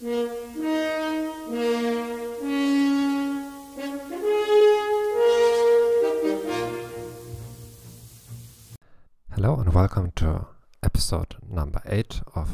Hello and welcome to episode number 8 of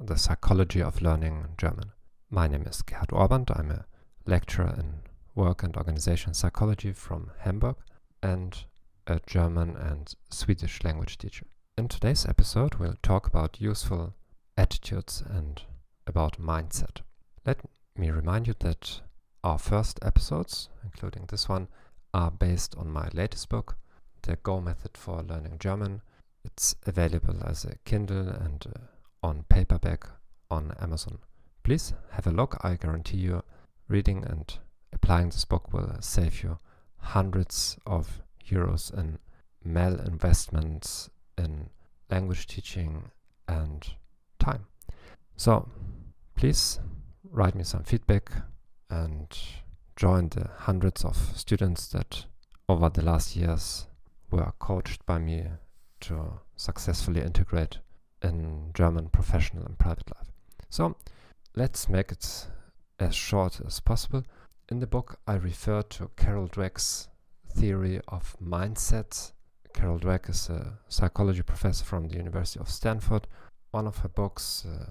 the Psychology of Learning German. My name is Gerhard Ohrband. I'm a lecturer in work and organization psychology from Hamburg and a German and Swedish language teacher. In today's episode, we'll talk about useful attitudes and about mindset. Let me remind you that our first episodes, including this one, are based on my latest book, The Go Method for Learning German. It's available as a Kindle and uh, on paperback on Amazon. Please have a look. I guarantee you, reading and applying this book will save you hundreds of euros in malinvestments in language teaching and time. So please write me some feedback and join the hundreds of students that over the last years were coached by me to successfully integrate in German professional and private life. So let's make it as short as possible. In the book, I refer to Carol Dweck's theory of mindset. Carol Dweck is a psychology professor from the University of Stanford. One of her books uh,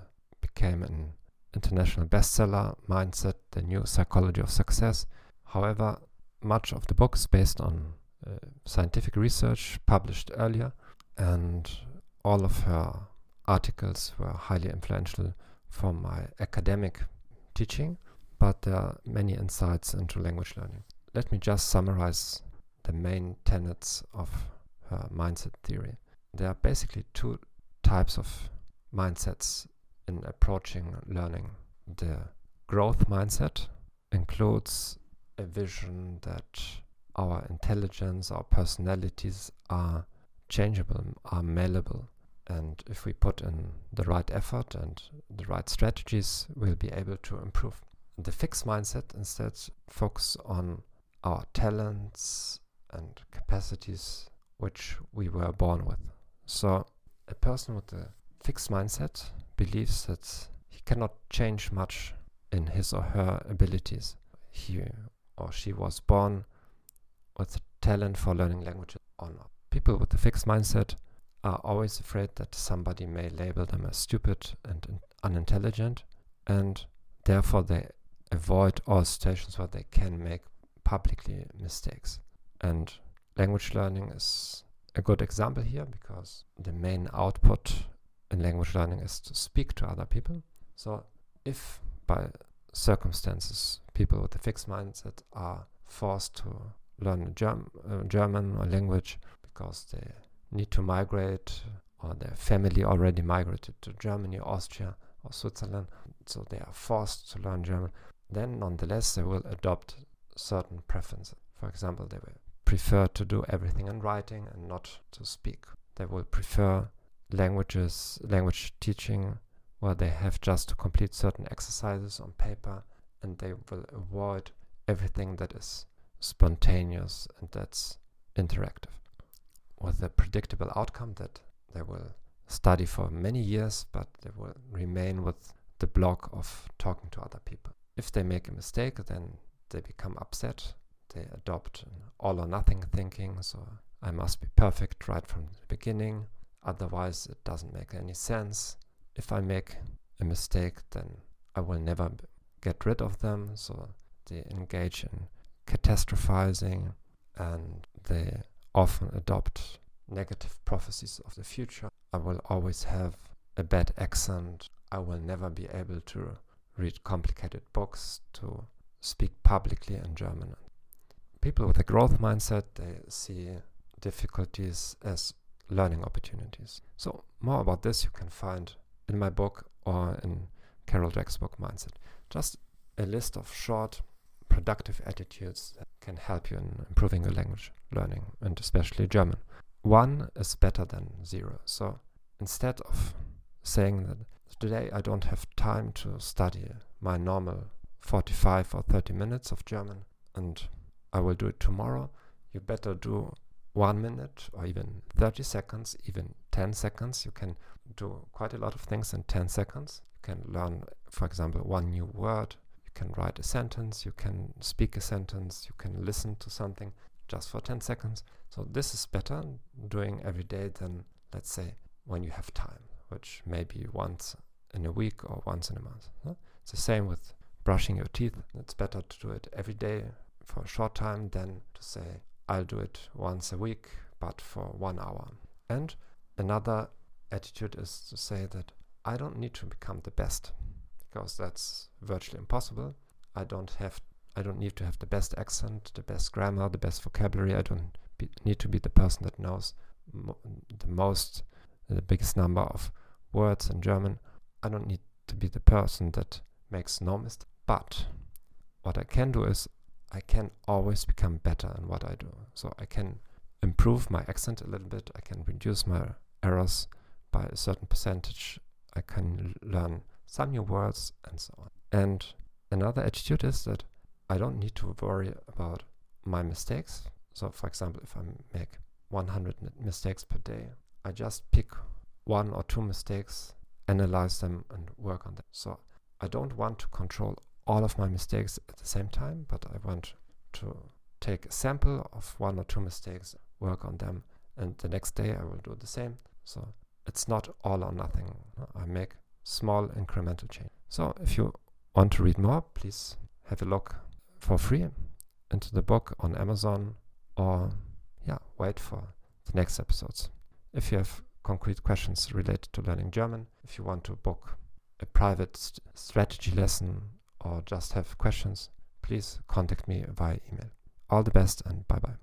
became an international bestseller, Mindset, The New Psychology of Success. However, much of the book is based on uh, scientific research published earlier, and all of her articles were highly influential for my academic teaching, but there are many insights into language learning. Let me just summarize the main tenets of her mindset theory. There are basically two types of mindsets in approaching learning. The growth mindset includes a vision that our intelligence, our personalities are changeable, are malleable. And if we put in the right effort and the right strategies, we'll be able to improve. The fixed mindset instead focuses on our talents and capacities which we were born with. So a person with a fixed mindset believes that he cannot change much in his or her abilities. He or she was born with talent for learning languages or not. People with a fixed mindset are always afraid that somebody may label them as stupid and unintelligent, and therefore they avoid all situations where they can make publicly mistakes. And language learning is a good example here because the main output in language learning is to speak to other people. So if by circumstances people with a fixed mindset are forced to learn Germ uh, German or language because they need to migrate or their family already migrated to Germany, Austria or Switzerland, so they are forced to learn German, then nonetheless they will adopt certain preferences. For example, they will prefer to do everything in writing and not to speak. They will prefer languages, language teaching, where they have just to complete certain exercises on paper and they will avoid everything that is spontaneous and that's interactive. With a predictable outcome that they will study for many years, but they will remain with the block of talking to other people. If they make a mistake, then they become upset. They adopt all or nothing thinking, so I must be perfect right from the beginning. Otherwise, it doesn't make any sense. If I make a mistake, then I will never get rid of them. So they engage in catastrophizing and they often adopt negative prophecies of the future. I will always have a bad accent. I will never be able to read complicated books, to speak publicly in German. People with a growth mindset, they see difficulties as learning opportunities. So more about this you can find in my book or in Carol Dweck's book Mindset. Just a list of short productive attitudes that can help you in improving your language learning and especially German. One is better than zero. So instead of saying that today I don't have time to study my normal 45 or 30 minutes of German and I will do it tomorrow, you better do one minute or even 30 seconds, even 10 seconds. You can do quite a lot of things in 10 seconds. You can learn, for example, one new word. You can write a sentence. You can speak a sentence. You can listen to something just for 10 seconds. So this is better doing every day than, let's say, when you have time, which may be once in a week or once in a month. It's the same with brushing your teeth. It's better to do it every day for a short time than to say, I'll do it once a week, but for one hour. And another attitude is to say that I don't need to become the best because that's virtually impossible. I don't have I don't need to have the best accent, the best grammar, the best vocabulary. I don't be, need to be the person that knows the most, the biggest number of words in German. I don't need to be the person that makes no mistake. But what I can do is I can always become better in what I do. So I can improve my accent a little bit. I can reduce my errors by a certain percentage. I can learn some new words and so on. And another attitude is that I don't need to worry about my mistakes. So, for example, if I make 100 mistakes per day, I just pick one or two mistakes, analyze them, and work on them. So, I don't want to control all of my mistakes at the same time, but I want to take a sample of one or two mistakes, work on them, and the next day I will do the same. So, it's not all or nothing. I make small incremental change. So, if you want to read more, please have a look for free into the book on Amazon or yeah, wait for the next episodes. If you have concrete questions related to learning German, if you want to book a private st strategy lesson or just have questions, please contact me via email. All the best and bye bye.